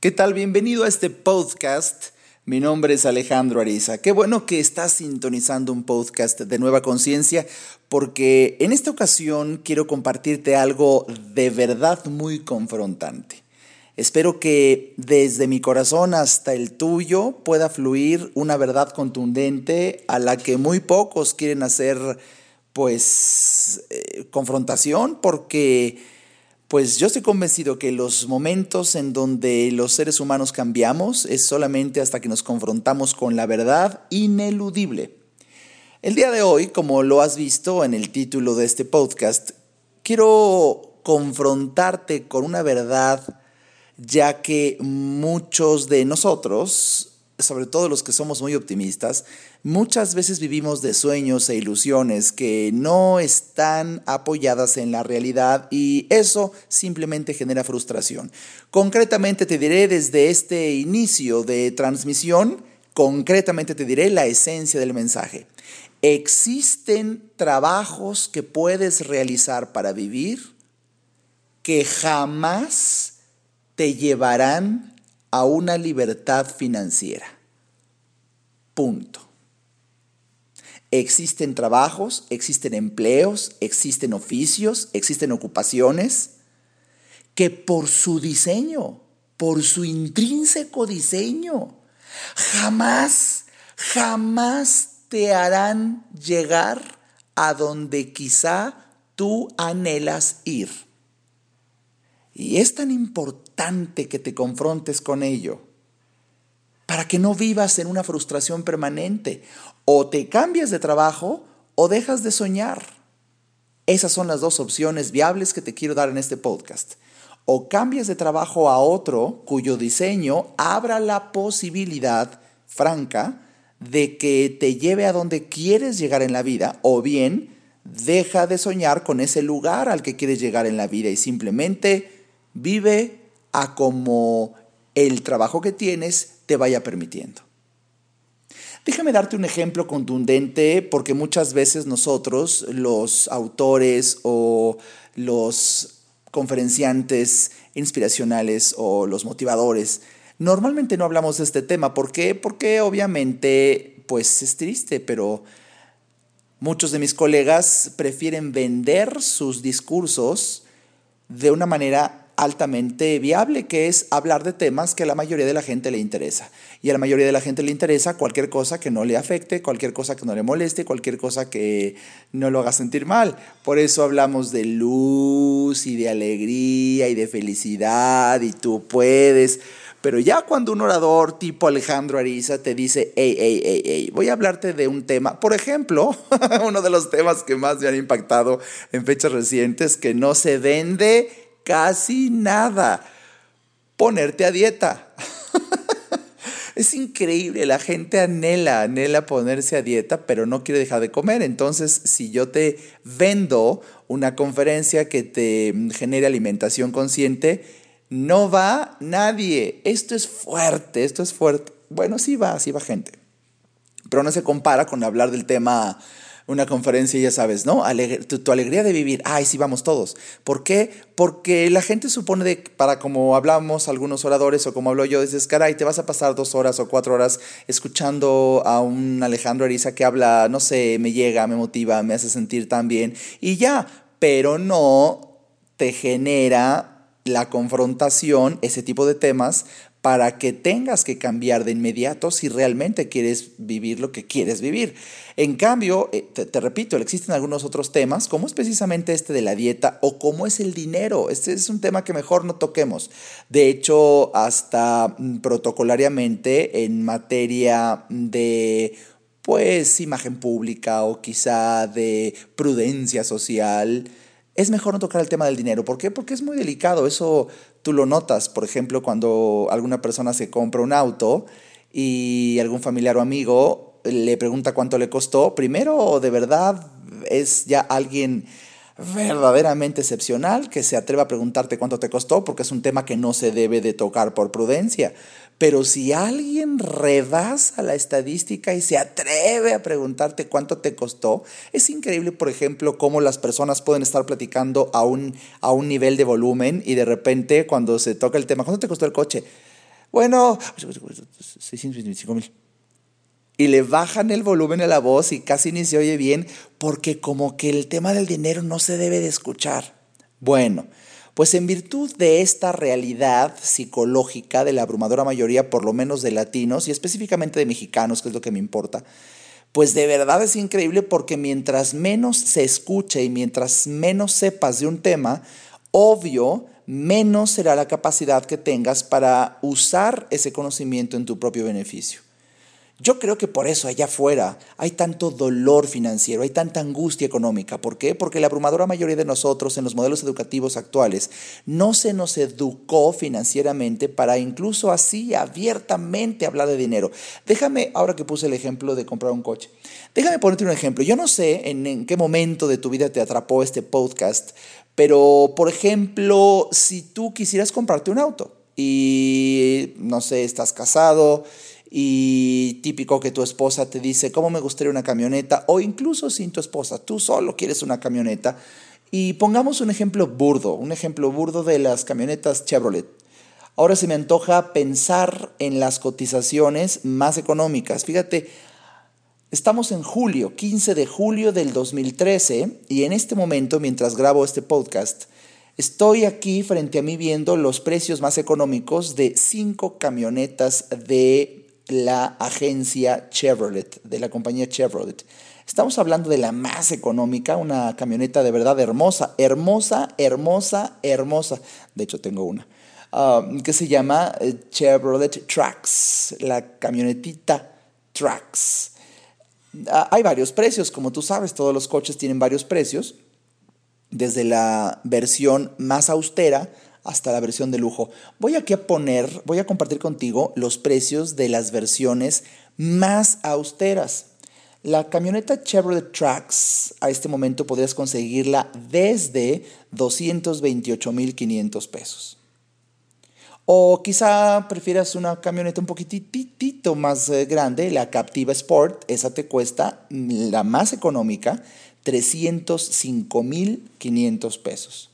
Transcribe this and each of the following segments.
¿Qué tal? Bienvenido a este podcast. Mi nombre es Alejandro Ariza. Qué bueno que estás sintonizando un podcast de Nueva Conciencia porque en esta ocasión quiero compartirte algo de verdad muy confrontante. Espero que desde mi corazón hasta el tuyo pueda fluir una verdad contundente a la que muy pocos quieren hacer pues eh, confrontación porque pues yo estoy convencido que los momentos en donde los seres humanos cambiamos es solamente hasta que nos confrontamos con la verdad ineludible. El día de hoy, como lo has visto en el título de este podcast, quiero confrontarte con una verdad ya que muchos de nosotros sobre todo los que somos muy optimistas, muchas veces vivimos de sueños e ilusiones que no están apoyadas en la realidad y eso simplemente genera frustración. Concretamente te diré desde este inicio de transmisión, concretamente te diré la esencia del mensaje. Existen trabajos que puedes realizar para vivir que jamás te llevarán a una libertad financiera. Punto. Existen trabajos, existen empleos, existen oficios, existen ocupaciones que por su diseño, por su intrínseco diseño, jamás, jamás te harán llegar a donde quizá tú anhelas ir. Y es tan importante que te confrontes con ello para que no vivas en una frustración permanente. O te cambias de trabajo o dejas de soñar. Esas son las dos opciones viables que te quiero dar en este podcast. O cambias de trabajo a otro cuyo diseño abra la posibilidad franca de que te lleve a donde quieres llegar en la vida, o bien deja de soñar con ese lugar al que quieres llegar en la vida y simplemente Vive a como el trabajo que tienes te vaya permitiendo. Déjame darte un ejemplo contundente porque muchas veces nosotros, los autores o los conferenciantes inspiracionales o los motivadores, normalmente no hablamos de este tema. ¿Por qué? Porque obviamente pues es triste, pero muchos de mis colegas prefieren vender sus discursos de una manera altamente viable, que es hablar de temas que a la mayoría de la gente le interesa. Y a la mayoría de la gente le interesa cualquier cosa que no le afecte, cualquier cosa que no le moleste, cualquier cosa que no lo haga sentir mal. Por eso hablamos de luz y de alegría y de felicidad y tú puedes. Pero ya cuando un orador tipo Alejandro Ariza te dice, hey, hey, hey, hey, voy a hablarte de un tema, por ejemplo, uno de los temas que más me han impactado en fechas recientes, que no se vende casi nada. Ponerte a dieta. es increíble, la gente anhela, anhela ponerse a dieta, pero no quiere dejar de comer. Entonces, si yo te vendo una conferencia que te genere alimentación consciente, no va nadie. Esto es fuerte, esto es fuerte. Bueno, sí va, sí va gente. Pero no se compara con hablar del tema una conferencia, ya sabes, ¿no? tu, alegría de vivir, ay, sí, vamos todos. ¿Por qué? Porque la gente supone de, para como hablamos algunos oradores o como hablo yo, dices, caray, te vas a pasar dos horas o cuatro horas escuchando a un Alejandro Ariza que habla, no sé, me llega, me motiva, me hace sentir tan bien y ya, pero no te genera la confrontación, ese tipo de temas, para que tengas que cambiar de inmediato si realmente quieres vivir lo que quieres vivir. En cambio, eh, te, repito, existen algunos otros temas, como es precisamente este de la dieta o cómo es el dinero. Este es un tema que mejor no toquemos. De hecho, hasta mm, protocolariamente en materia de pues imagen pública o quizá de prudencia social, es mejor no tocar el tema del dinero. ¿Por qué? Porque es muy delicado. Eso tú lo notas, por ejemplo, cuando alguna persona se compra un auto y algún familiar o amigo le pregunta cuánto le costó. Primero, de verdad, es ya alguien verdaderamente excepcional que se atreva a preguntarte cuánto te costó, porque es un tema que no se debe de tocar por prudencia. Pero si alguien rebasa la estadística y se atreve a preguntarte cuánto te costó, es increíble, por ejemplo, cómo las personas pueden estar platicando a un, a un nivel de volumen y de repente cuando se toca el tema, ¿cuánto te costó el coche? Bueno, 625 mil. Y le bajan el volumen a la voz y casi ni se oye bien porque como que el tema del dinero no se debe de escuchar. Bueno, pues en virtud de esta realidad psicológica de la abrumadora mayoría, por lo menos de latinos y específicamente de mexicanos, que es lo que me importa, pues de verdad es increíble porque mientras menos se escuche y mientras menos sepas de un tema, obvio, menos será la capacidad que tengas para usar ese conocimiento en tu propio beneficio. Yo creo que por eso allá afuera hay tanto dolor financiero, hay tanta angustia económica. ¿Por qué? Porque la abrumadora mayoría de nosotros en los modelos educativos actuales no se nos educó financieramente para incluso así abiertamente hablar de dinero. Déjame, ahora que puse el ejemplo de comprar un coche, déjame ponerte un ejemplo. Yo no sé en, en qué momento de tu vida te atrapó este podcast, pero por ejemplo, si tú quisieras comprarte un auto y, no sé, estás casado, y típico que tu esposa te dice, ¿cómo me gustaría una camioneta? O incluso sin tu esposa, tú solo quieres una camioneta. Y pongamos un ejemplo burdo, un ejemplo burdo de las camionetas Chevrolet. Ahora se me antoja pensar en las cotizaciones más económicas. Fíjate, estamos en julio, 15 de julio del 2013, y en este momento, mientras grabo este podcast, estoy aquí frente a mí viendo los precios más económicos de cinco camionetas de la agencia Chevrolet, de la compañía Chevrolet. Estamos hablando de la más económica, una camioneta de verdad hermosa, hermosa, hermosa, hermosa. De hecho, tengo una. Um, que se llama eh, Chevrolet Trax, la camionetita Trax. Ah, hay varios precios, como tú sabes, todos los coches tienen varios precios, desde la versión más austera hasta la versión de lujo. Voy aquí a poner, voy a compartir contigo los precios de las versiones más austeras. La camioneta Chevrolet Trax a este momento podrías conseguirla desde 228.500 pesos. O quizá prefieras una camioneta un poquitito más eh, grande, la Captiva Sport, esa te cuesta mm, la más económica, 305.500 pesos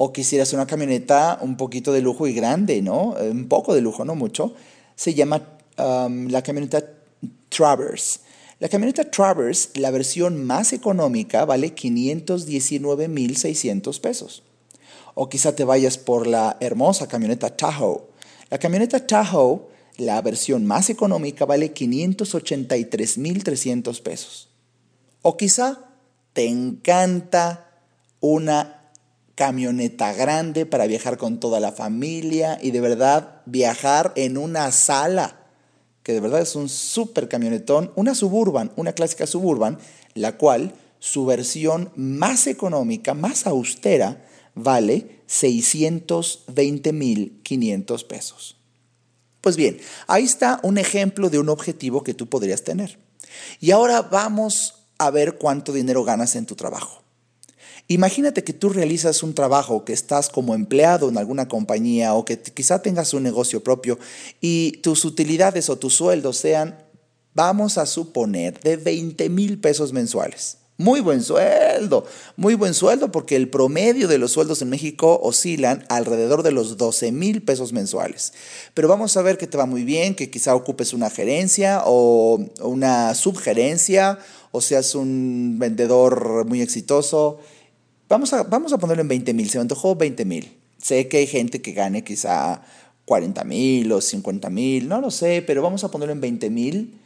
o quisieras una camioneta un poquito de lujo y grande, ¿no? Un poco de lujo, no mucho, se llama la camioneta Traverse. La camioneta Traverse, la versión más económica, vale 519.600 pesos. O quizá te vayas por la hermosa camioneta Tahoe. La camioneta Tahoe, la versión más económica, vale 583.300 pesos. O quizá te encanta una camioneta grande para viajar con toda la familia y de verdad viajar en una sala, que de verdad es un súper camionetón, una suburban, una clásica suburban, la cual su versión más económica, más austera, vale 620.500 pesos. Pues bien, ahí está un ejemplo de un objetivo que tú podrías tener. Y ahora vamos a ver cuánto dinero ganas en tu trabajo. Imagínate que tú realizas un trabajo, que estás como empleado en alguna compañía o que quizá tengas un negocio propio y tus utilidades o tus sueldos sean, vamos a suponer, de 20 mil pesos mensuales. Muy buen sueldo, muy buen sueldo porque el promedio de los sueldos en México oscilan alrededor de los 12 mil pesos mensuales. Pero vamos a ver que te va muy bien, que quizá ocupes una gerencia o una subgerencia o seas un vendedor muy exitoso Vamos a, vamos a ponerlo en 20 mil, se me antojó 20 mil. Sé que hay gente que gane quizá 40 mil o 50 mil, no lo sé, pero vamos a ponerlo en 20 mil.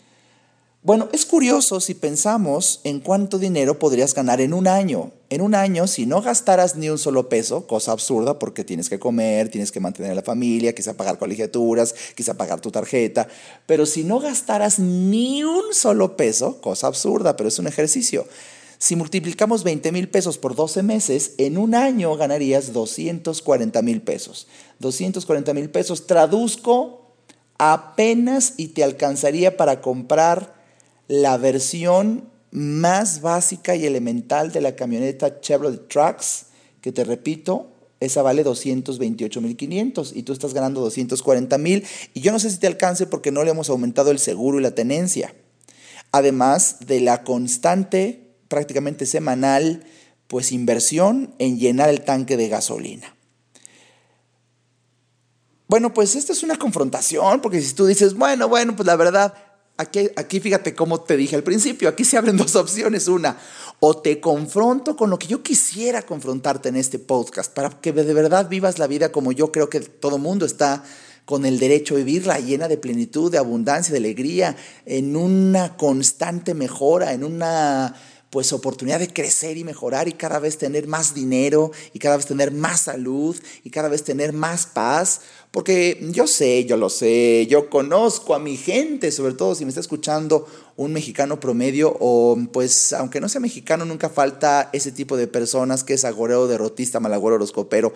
Bueno, es curioso si pensamos en cuánto dinero podrías ganar en un año. En un año, si no gastaras ni un solo peso, cosa absurda porque tienes que comer, tienes que mantener a la familia, quizá pagar colegiaturas, quizá pagar tu tarjeta, pero si no gastaras ni un solo peso, cosa absurda, pero es un ejercicio. Si multiplicamos 20 mil pesos por 12 meses, en un año ganarías 240 mil pesos. 240 mil pesos traduzco apenas y te alcanzaría para comprar la versión más básica y elemental de la camioneta Chevrolet Trax, que te repito, esa vale 228 mil 500 y tú estás ganando 240 mil y yo no sé si te alcance porque no le hemos aumentado el seguro y la tenencia. Además de la constante prácticamente semanal, pues inversión en llenar el tanque de gasolina. Bueno, pues esta es una confrontación, porque si tú dices, bueno, bueno, pues la verdad, aquí, aquí fíjate cómo te dije al principio, aquí se abren dos opciones. Una, o te confronto con lo que yo quisiera confrontarte en este podcast, para que de verdad vivas la vida como yo creo que todo mundo está con el derecho a vivirla llena de plenitud, de abundancia, de alegría, en una constante mejora, en una pues oportunidad de crecer y mejorar y cada vez tener más dinero y cada vez tener más salud y cada vez tener más paz. Porque yo sé, yo lo sé, yo conozco a mi gente, sobre todo si me está escuchando un mexicano promedio o pues aunque no sea mexicano, nunca falta ese tipo de personas que es agoreo, derrotista, malagüero, horoscopero,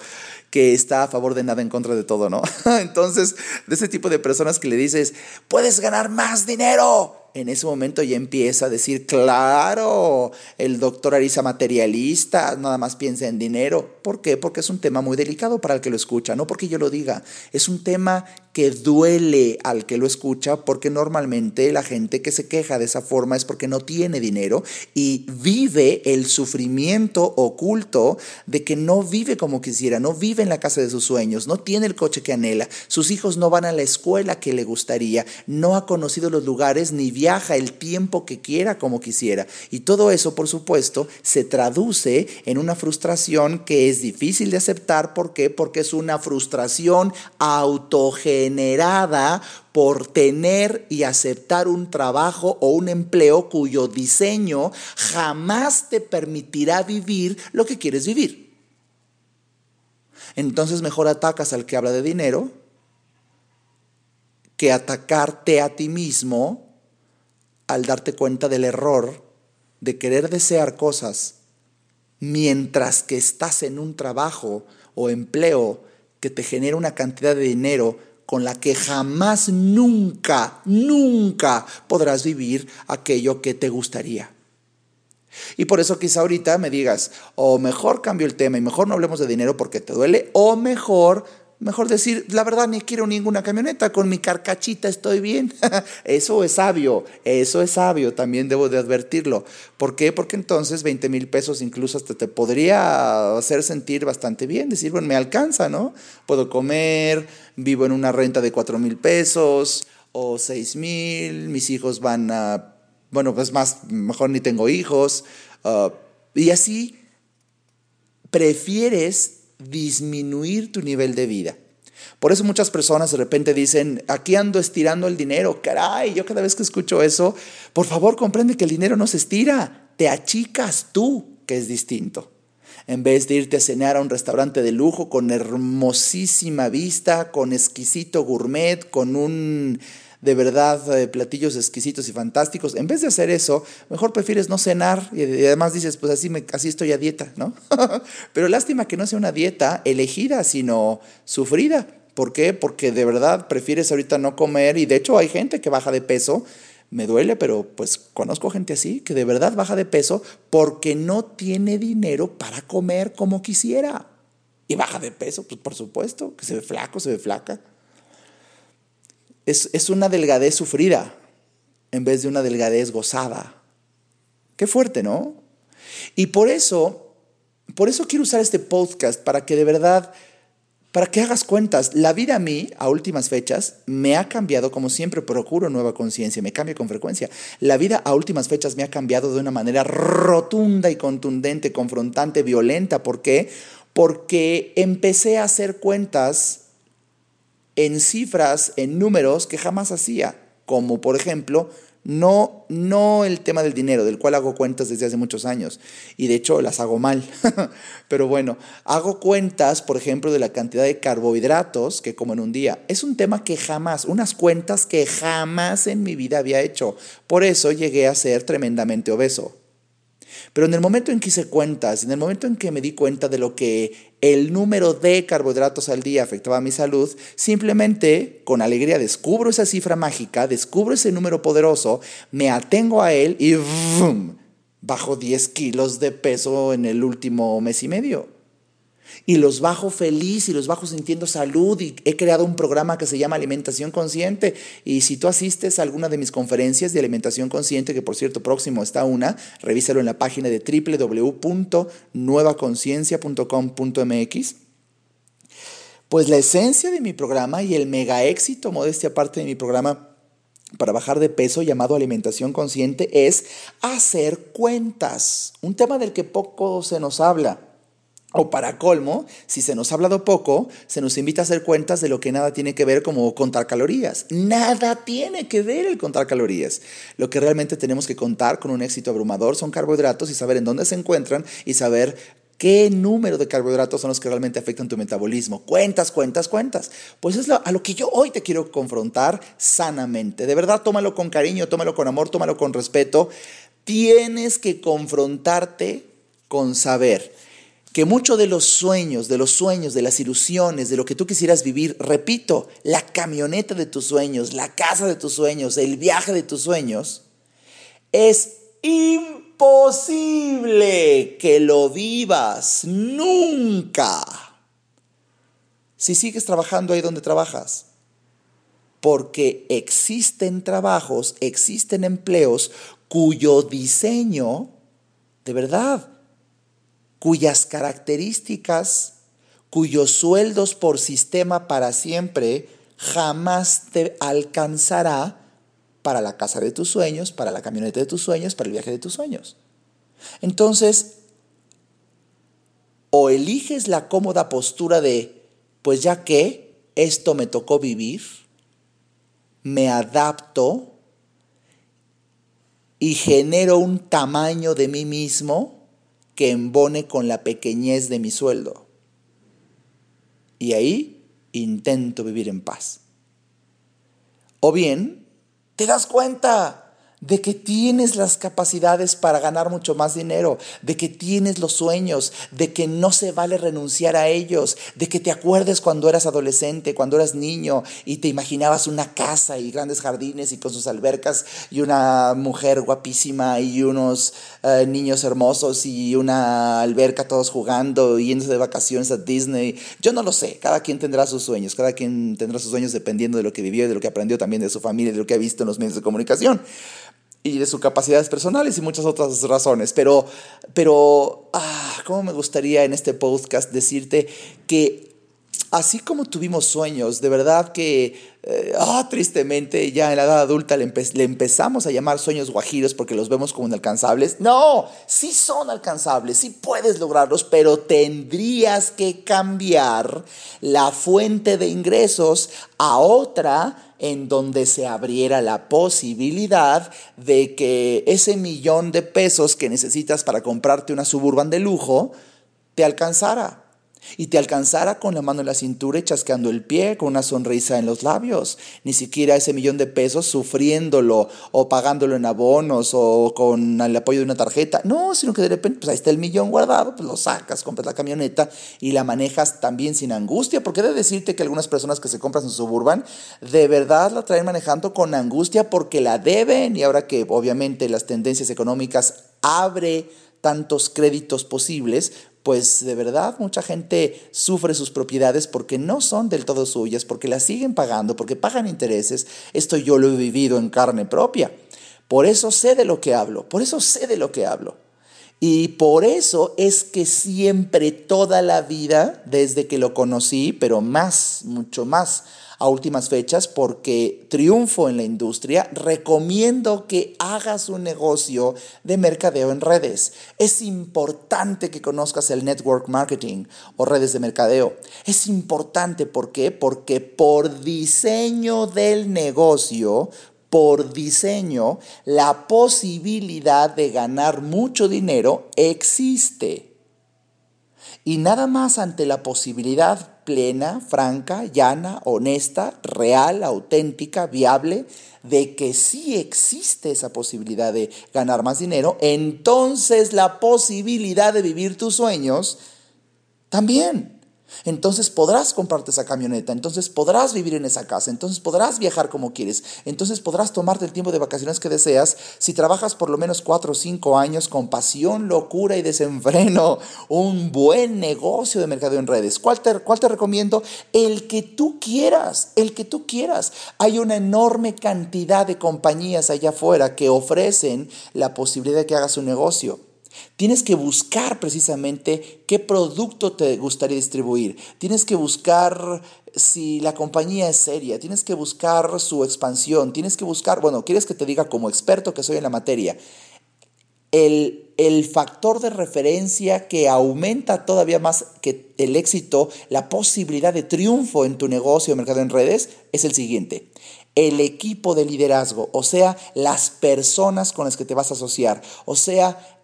que está a favor de nada, en contra de todo, ¿no? Entonces, de ese tipo de personas que le dices, puedes ganar más dinero, en ese momento ya empieza a decir, claro, el doctor Arisa materialista, nada más piensa en dinero. ¿Por qué? Porque es un tema muy delicado para el que lo escucha, no porque yo lo diga, es un tema que duele al que lo escucha porque normalmente la gente que se queja de esa forma es porque no tiene dinero y vive el sufrimiento oculto de que no vive como quisiera, no vive en la casa de sus sueños, no tiene el coche que anhela, sus hijos no van a la escuela que le gustaría, no ha conocido los lugares ni viaja el tiempo que quiera como quisiera. Y todo eso, por supuesto, se traduce en una frustración que es difícil de aceptar. ¿Por qué? Porque es una frustración autogenerada generada por tener y aceptar un trabajo o un empleo cuyo diseño jamás te permitirá vivir lo que quieres vivir. Entonces mejor atacas al que habla de dinero que atacarte a ti mismo al darte cuenta del error de querer desear cosas mientras que estás en un trabajo o empleo que te genera una cantidad de dinero con la que jamás, nunca, nunca podrás vivir aquello que te gustaría. Y por eso quizá ahorita me digas, o mejor cambio el tema y mejor no hablemos de dinero porque te duele, o mejor Mejor decir, la verdad, ni quiero ninguna camioneta, con mi carcachita estoy bien. eso es sabio, eso es sabio, también debo de advertirlo. ¿Por qué? Porque entonces 20 mil pesos incluso hasta te podría hacer sentir bastante bien, decir, bueno, me alcanza, ¿no? Puedo comer, vivo en una renta de 4 mil pesos o 6 mil, mis hijos van a, bueno, pues más, mejor ni tengo hijos. Ah, y así prefieres disminuir tu nivel de vida. Por eso muchas personas de repente dicen, aquí ando estirando el dinero, caray, yo cada vez que escucho eso, por favor comprende que el dinero no se estira, te achicas tú, que es distinto. En vez de irte a cenar a un restaurante de lujo con hermosísima vista, con exquisito gourmet, con un de verdad eh, platillos exquisitos y fantásticos. En vez de hacer eso, mejor prefieres no cenar y además dices, pues así, me, así estoy a dieta, ¿no? Pero lástima que no sea una dieta elegida, sino sufrida. ¿Por qué? Porque de verdad prefieres ahorita no comer y de hecho hay gente que baja de peso. Me duele, pero pues conozco gente así que de verdad baja de peso porque no tiene dinero para comer como quisiera. Y baja de peso, pues por supuesto, que se ve flaco, se ve flaca es, una delgadez sufrida en vez de una delgadez gozada. Qué fuerte, ¿no? Y por eso, por eso quiero usar este podcast para que de verdad, para que hagas cuentas. La vida a mí, a últimas fechas, me ha cambiado, como siempre procuro nueva conciencia, me cambia con frecuencia. La vida a últimas fechas me ha cambiado de una manera rotunda y contundente, confrontante, violenta. ¿Por qué? Porque empecé a hacer cuentas en cifras, en números que jamás hacía, como por ejemplo, no, no el tema del dinero, del cual hago cuentas desde hace muchos años, y de hecho las hago mal, pero bueno, hago cuentas, por ejemplo, de la cantidad de carbohidratos que como en un día. Es un tema que jamás, unas cuentas que jamás en mi vida había hecho. Por eso llegué a ser tremendamente obeso. Pero en el momento en que hice cuentas, en el momento en que me di cuenta de lo que el número de carbohidratos al día afectaba mi salud, simplemente con alegría descubro esa cifra mágica, descubro ese número poderoso, me atengo a él y bajo 10 kilos de peso en el último mes y medio y los bajo feliz y los bajo sintiendo salud y he creado un programa que se llama Alimentación Consciente y si tú asistes a alguna de mis conferencias de alimentación consciente, que por cierto próximo está una, revísalo en la página de www.nuevaconciencia.com.mx Pues la esencia de mi programa y el mega éxito, modestia aparte de mi programa para bajar de peso llamado alimentación consciente es hacer cuentas. Un tema del que poco se nos habla. O para colmo, si se nos ha hablado poco, se nos invita a hacer cuentas de lo que nada tiene que ver como contar calorías. Nada tiene que ver el contar calorías. Lo que realmente tenemos que contar con un éxito abrumador son carbohidratos y saber en dónde se encuentran y saber ¿Qué número de carbohidratos son los que realmente afectan tu metabolismo? Cuentas, cuentas, cuentas. Pues es a lo que yo hoy te quiero confrontar sanamente. De verdad, tómalo con cariño, tómalo con amor, tómalo con respeto. Tienes que confrontarte con saber que muchos de los sueños, de los sueños, de las ilusiones, de lo que tú quisieras vivir, repito, la camioneta de tus sueños, la casa de tus sueños, el viaje de tus sueños, es imposible que lo vivas nunca si sigues trabajando ahí donde trabajas. Porque existen trabajos, existen empleos cuyo diseño, de verdad, cuyas características, cuyos sueldos por sistema para siempre jamás te alcanzará para la casa de tus sueños, para la camioneta de tus sueños, para el viaje de tus sueños. Entonces, o eliges la cómoda postura de, pues ya que esto me tocó vivir, me adapto y genero un tamaño de mí mismo que embone con la pequeñez de mi sueldo. Y ahí intento vivir en paz. O bien, te das cuenta de que tienes las capacidades para ganar mucho más dinero, de que tienes los sueños, de que no se vale renunciar a ellos, de que te acuerdes cuando eras adolescente, cuando eras niño y te imaginabas una casa y grandes jardines y con sus albercas y una mujer guapísima y unos eh, niños hermosos y una alberca todos jugando y yéndose de vacaciones a Disney. Yo no lo sé, cada quien tendrá sus sueños, cada quien tendrá sus sueños dependiendo de lo que vivió y de lo que aprendió también de su familia y de lo que ha visto en los medios de comunicación y de sus capacidades personales y muchas otras razones. Pero, pero, ah, ¿cómo me gustaría en este podcast decirte que así como tuvimos sueños, de verdad que eh, ah, tristemente ya en la edad adulta le, empezamos a llamar sueños guajiros porque los vemos como inalcanzables. No, sí son alcanzables, sí puedes lograrlos, pero tendrías que cambiar la fuente de ingresos a otra en donde se abriera la posibilidad de que ese millón de pesos que necesitas para comprarte una suburban de lujo te alcanzara y te alcanzara con la mano en la cintura y chasqueando el pie, con una sonrisa en los labios, ni siquiera ese millón de pesos sufriéndolo o pagándolo en abonos o con el apoyo de una tarjeta, no, sino que de repente, pues ahí está el millón guardado, pues lo sacas, compras la camioneta y la manejas también sin angustia, porque he de decirte que algunas personas que se compran su suburban, de verdad la traen manejando con angustia porque la deben y ahora que obviamente las tendencias económicas abre tantos créditos posibles, pues de verdad mucha gente sufre sus propiedades porque no son del todo suyas, porque las siguen pagando, porque pagan intereses. Esto yo lo he vivido en carne propia. Por eso sé de lo que hablo, por eso sé de lo que hablo. Y por eso es que siempre, toda la vida, desde que lo conocí, pero más, mucho más a últimas fechas porque triunfo en la industria, recomiendo que hagas un negocio de mercadeo en redes. Es importante que conozcas el network marketing o redes de mercadeo. Es importante, ¿por qué? Porque por diseño del negocio, por diseño, la posibilidad de ganar mucho dinero existe. Y nada más ante la posibilidad plena, franca, llana, honesta, real, auténtica, viable, de que sí existe esa posibilidad de ganar más dinero, entonces la posibilidad de vivir tus sueños también. Entonces podrás comprarte esa camioneta, entonces podrás vivir en esa casa, entonces podrás viajar como quieres, entonces podrás tomarte el tiempo de vacaciones que deseas si trabajas por lo menos cuatro o cinco años con pasión, locura y desenfreno, un buen negocio de mercado en redes. ¿Cuál te, cuál te recomiendo? El que tú quieras, el que tú quieras. Hay una enorme cantidad de compañías allá afuera que ofrecen la posibilidad de que hagas un negocio. Tienes que buscar precisamente qué producto te gustaría distribuir. Tienes que buscar si la compañía es seria. Tienes que buscar su expansión. Tienes que buscar, bueno, quieres que te diga como experto que soy en la materia, el, el factor de referencia que aumenta todavía más que el éxito, la posibilidad de triunfo en tu negocio de mercado en redes es el siguiente el equipo de liderazgo, o sea, las personas con las que te vas a asociar, o sea,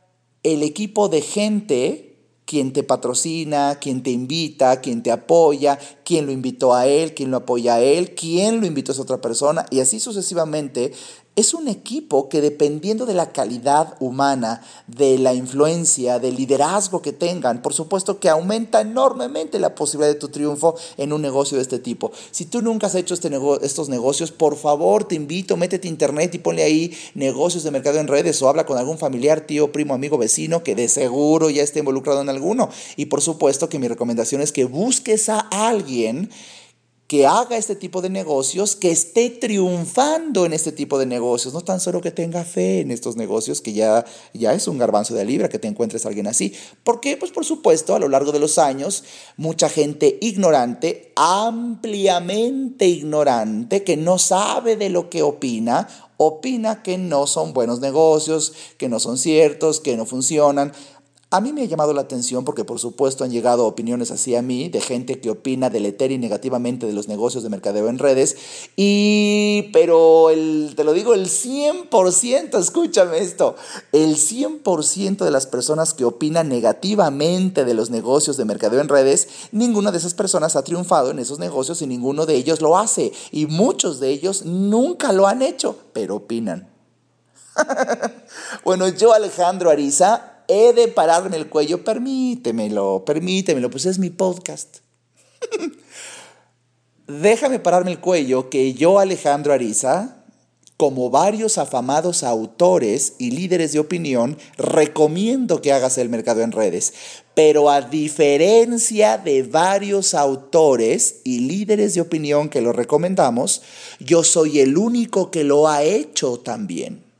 el equipo de gente quien te patrocina, quien te invita, quien te apoya, quien lo invitó a él, quien lo apoya a él, quien lo invitó a esa otra persona y así sucesivamente es un equipo que dependiendo de la calidad humana, de la influencia, del liderazgo que tengan, por supuesto que aumenta enormemente la posibilidad de tu triunfo en un negocio de este tipo. Si tú nunca has hecho este estos negocios, por favor te invito, métete a internet y ponle ahí negocios de mercado en redes o habla con algún familiar, tío, primo, amigo, vecino que de seguro ya esté involucrado en alguno. Y por supuesto que mi recomendación es que busques a alguien que haga este tipo de negocios, que esté triunfando en este tipo de negocios, no tan solo que tenga fe en estos negocios, que ya, ya es un garbanzo de libra que te encuentres a alguien así. ¿Por qué? Pues por supuesto, a lo largo de los años, mucha gente ignorante, ampliamente ignorante, que no sabe de lo que opina, opina que no son buenos negocios, que no son ciertos, que no funcionan. A mí me ha llamado la atención porque por supuesto han llegado opiniones así a mí de gente que opina deleter y negativamente de los negocios de mercadeo en redes y pero el, te lo digo el 100%, escúchame esto, el 100% de las personas que opinan negativamente de los negocios de mercadeo en redes, ninguna de esas personas ha triunfado en esos negocios y ninguno de ellos lo hace y muchos de ellos nunca lo han hecho, pero opinan. bueno, yo Alejandro Ariza he de pararme el cuello, permítemelo, permítemelo, pues es mi podcast. Déjame pararme el cuello que yo, Alejandro Ariza, como varios afamados autores y líderes de opinión, recomiendo que hagas el mercado en redes. Pero a diferencia de varios autores y líderes de opinión que lo recomendamos, yo soy el único que lo ha hecho también.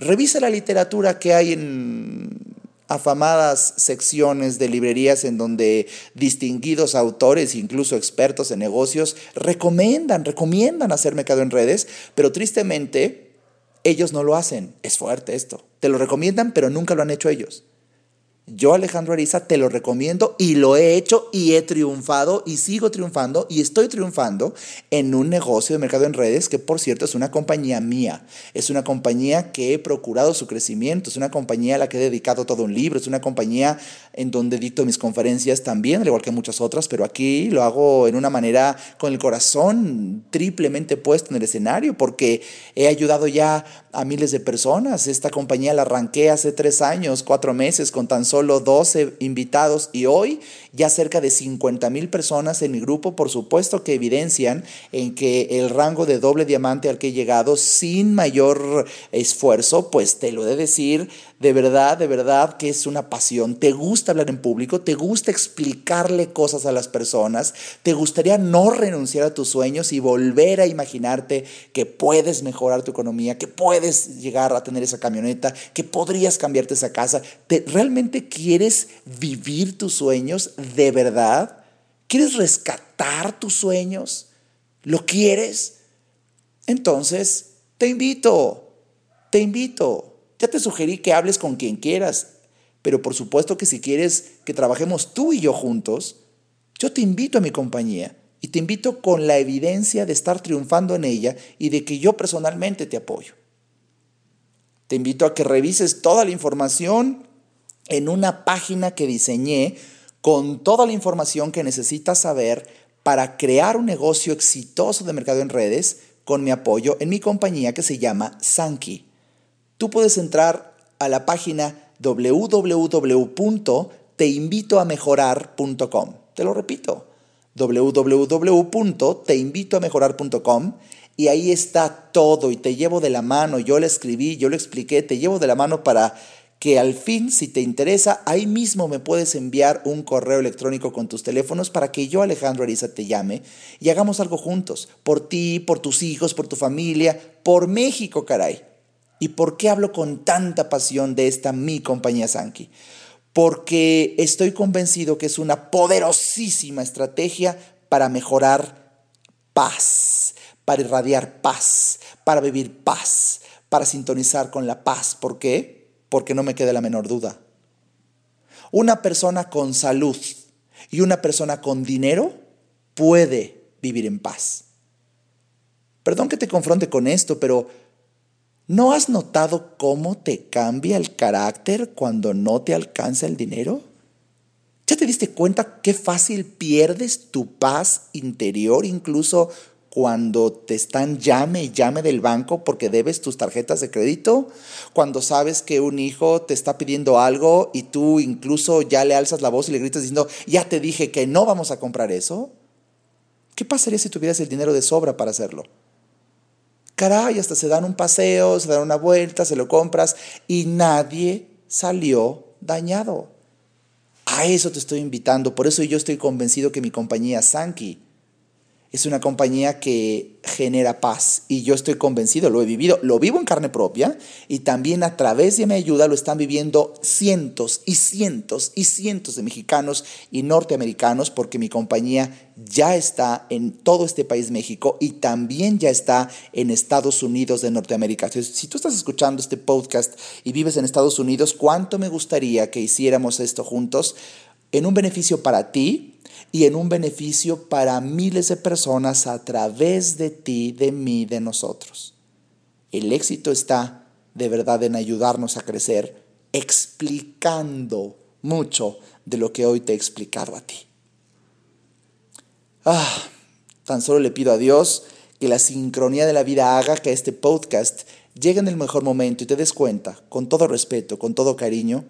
Revisa la literatura que hay en afamadas secciones de librerías en donde distinguidos autores, incluso expertos en negocios, recomiendan, recomiendan hacer mercado en redes, pero tristemente ellos no lo hacen. Es fuerte esto. Te lo recomiendan, pero nunca lo han hecho ellos. Yo, Alejandro Ariza, te lo recomiendo y lo he hecho y he triunfado y sigo triunfando y estoy triunfando en un negocio de mercado en redes que, por cierto, es una compañía mía. Es una compañía que he procurado su crecimiento, es una compañía a la que he dedicado todo un libro, es una compañía en donde dicto mis conferencias también, al igual que muchas otras, pero aquí lo hago en una manera con el corazón triplemente puesto en el escenario porque he ayudado ya a miles de personas. Esta compañía la arranqué hace tres años, cuatro meses, con tan solo 12 invitados y hoy ya cerca de 50 mil personas en mi grupo, por supuesto que evidencian en que el rango de doble diamante al que he llegado sin mayor esfuerzo, pues te lo he de decir, de verdad, de verdad que es una pasión. Te gusta hablar en público, te gusta explicarle cosas a las personas, te gustaría no renunciar a tus sueños y volver a imaginarte que puedes mejorar tu economía, que puedes llegar a tener esa camioneta, que podrías cambiarte esa casa. ¿Te, ¿Realmente quieres vivir tus sueños de verdad? ¿Quieres rescatar tus sueños? ¿Lo quieres? Entonces, te invito, te invito. Ya te sugerí que hables con quien quieras, pero por supuesto que si quieres que trabajemos tú y yo juntos, yo te invito a mi compañía y te invito con la evidencia de estar triunfando en ella y de que yo personalmente te apoyo. Te invito a que revises toda la información en una página que diseñé con toda la información que necesitas saber para crear un negocio exitoso de mercado en redes con mi apoyo en mi compañía que se llama Sankey. Tú puedes entrar a la página www.teinvitoamejorar.com. Te lo repito, www.teinvitoamejorar.com y ahí está todo y te llevo de la mano, yo lo escribí, yo lo expliqué, te llevo de la mano para que al fin, si te interesa, ahí mismo me puedes enviar un correo electrónico con tus teléfonos para que yo, Alejandro Ariza, te llame y hagamos algo juntos, por ti, por tus hijos, por tu familia, por México, caray. ¿Y por qué hablo con tanta pasión de esta mi compañía Sankey? Porque estoy convencido que es una poderosísima estrategia para mejorar paz, para irradiar paz, para vivir paz, para sintonizar con la paz. ¿Por qué? Porque no me queda la menor duda. Una persona con salud y una persona con dinero puede vivir en paz. Perdón que te confronte con esto, pero ¿no has notado cómo te cambia el carácter cuando no te alcanza el dinero? ¿Ya te diste cuenta qué fácil pierdes tu paz interior incluso cuando te están llame y llame del banco porque debes tus tarjetas de crédito, cuando sabes que un hijo te está pidiendo algo y tú incluso ya le alzas la voz y le gritas diciendo, ya te dije que no vamos a comprar eso. ¿Qué pasaría si tuvieras el dinero de sobra para hacerlo? Caray, hasta se dan un paseo, se dan una vuelta, se lo compras y nadie salió dañado. A eso te estoy invitando, por eso yo estoy convencido que mi compañía Sankey es una compañía que genera paz y yo estoy convencido, lo he vivido, lo vivo en carne propia y también a través de mi ayuda lo están viviendo cientos y cientos y cientos de mexicanos y norteamericanos porque mi compañía ya está en todo este país México y también ya está en Estados Unidos de Norteamérica. Si tú estás escuchando este podcast y vives en Estados Unidos, ¿cuánto me gustaría que hiciéramos esto juntos en un beneficio para ti? Y en un beneficio para miles de personas a través de ti, de mí, de nosotros. El éxito está de verdad en ayudarnos a crecer explicando mucho de lo que hoy te he explicado a ti. Ah, tan solo le pido a Dios que la sincronía de la vida haga que este podcast llegue en el mejor momento y te des cuenta, con todo respeto, con todo cariño,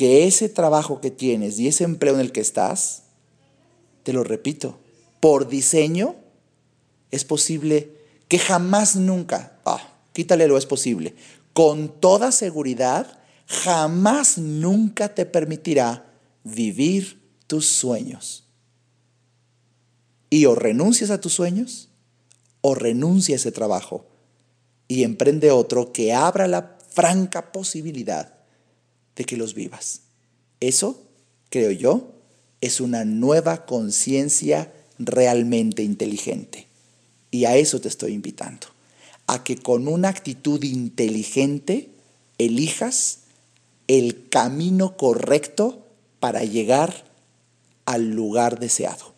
que ese trabajo que tienes y ese empleo en el que estás, te lo repito, por diseño es posible que jamás nunca, ah, quítale lo es posible, con toda seguridad, jamás nunca te permitirá vivir tus sueños. Y o renuncias a tus sueños o renuncia a ese trabajo y emprende otro que abra la franca posibilidad que los vivas. Eso, creo yo, es una nueva conciencia realmente inteligente. Y a eso te estoy invitando, a que con una actitud inteligente elijas el camino correcto para llegar al lugar deseado.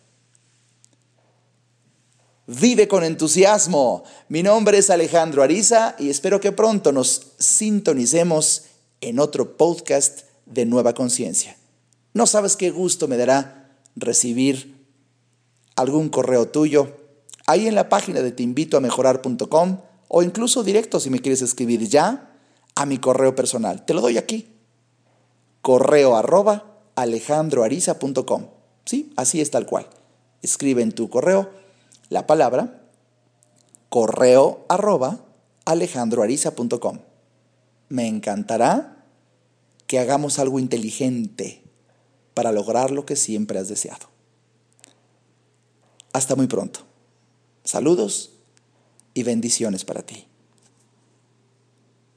Vive con entusiasmo. Mi nombre es Alejandro Ariza y espero que pronto nos sintonicemos en otro podcast de nueva conciencia. No sabes qué gusto me dará recibir algún correo tuyo ahí en la página de teinvitoamejorar.com o incluso directo si me quieres escribir ya a mi correo personal. Te lo doy aquí. Correo arroba alejandroariza.com. Sí, así es tal cual. Escribe en tu correo la palabra correo arroba alejandroariza.com. Me encantará que hagamos algo inteligente para lograr lo que siempre has deseado. Hasta muy pronto. Saludos y bendiciones para ti.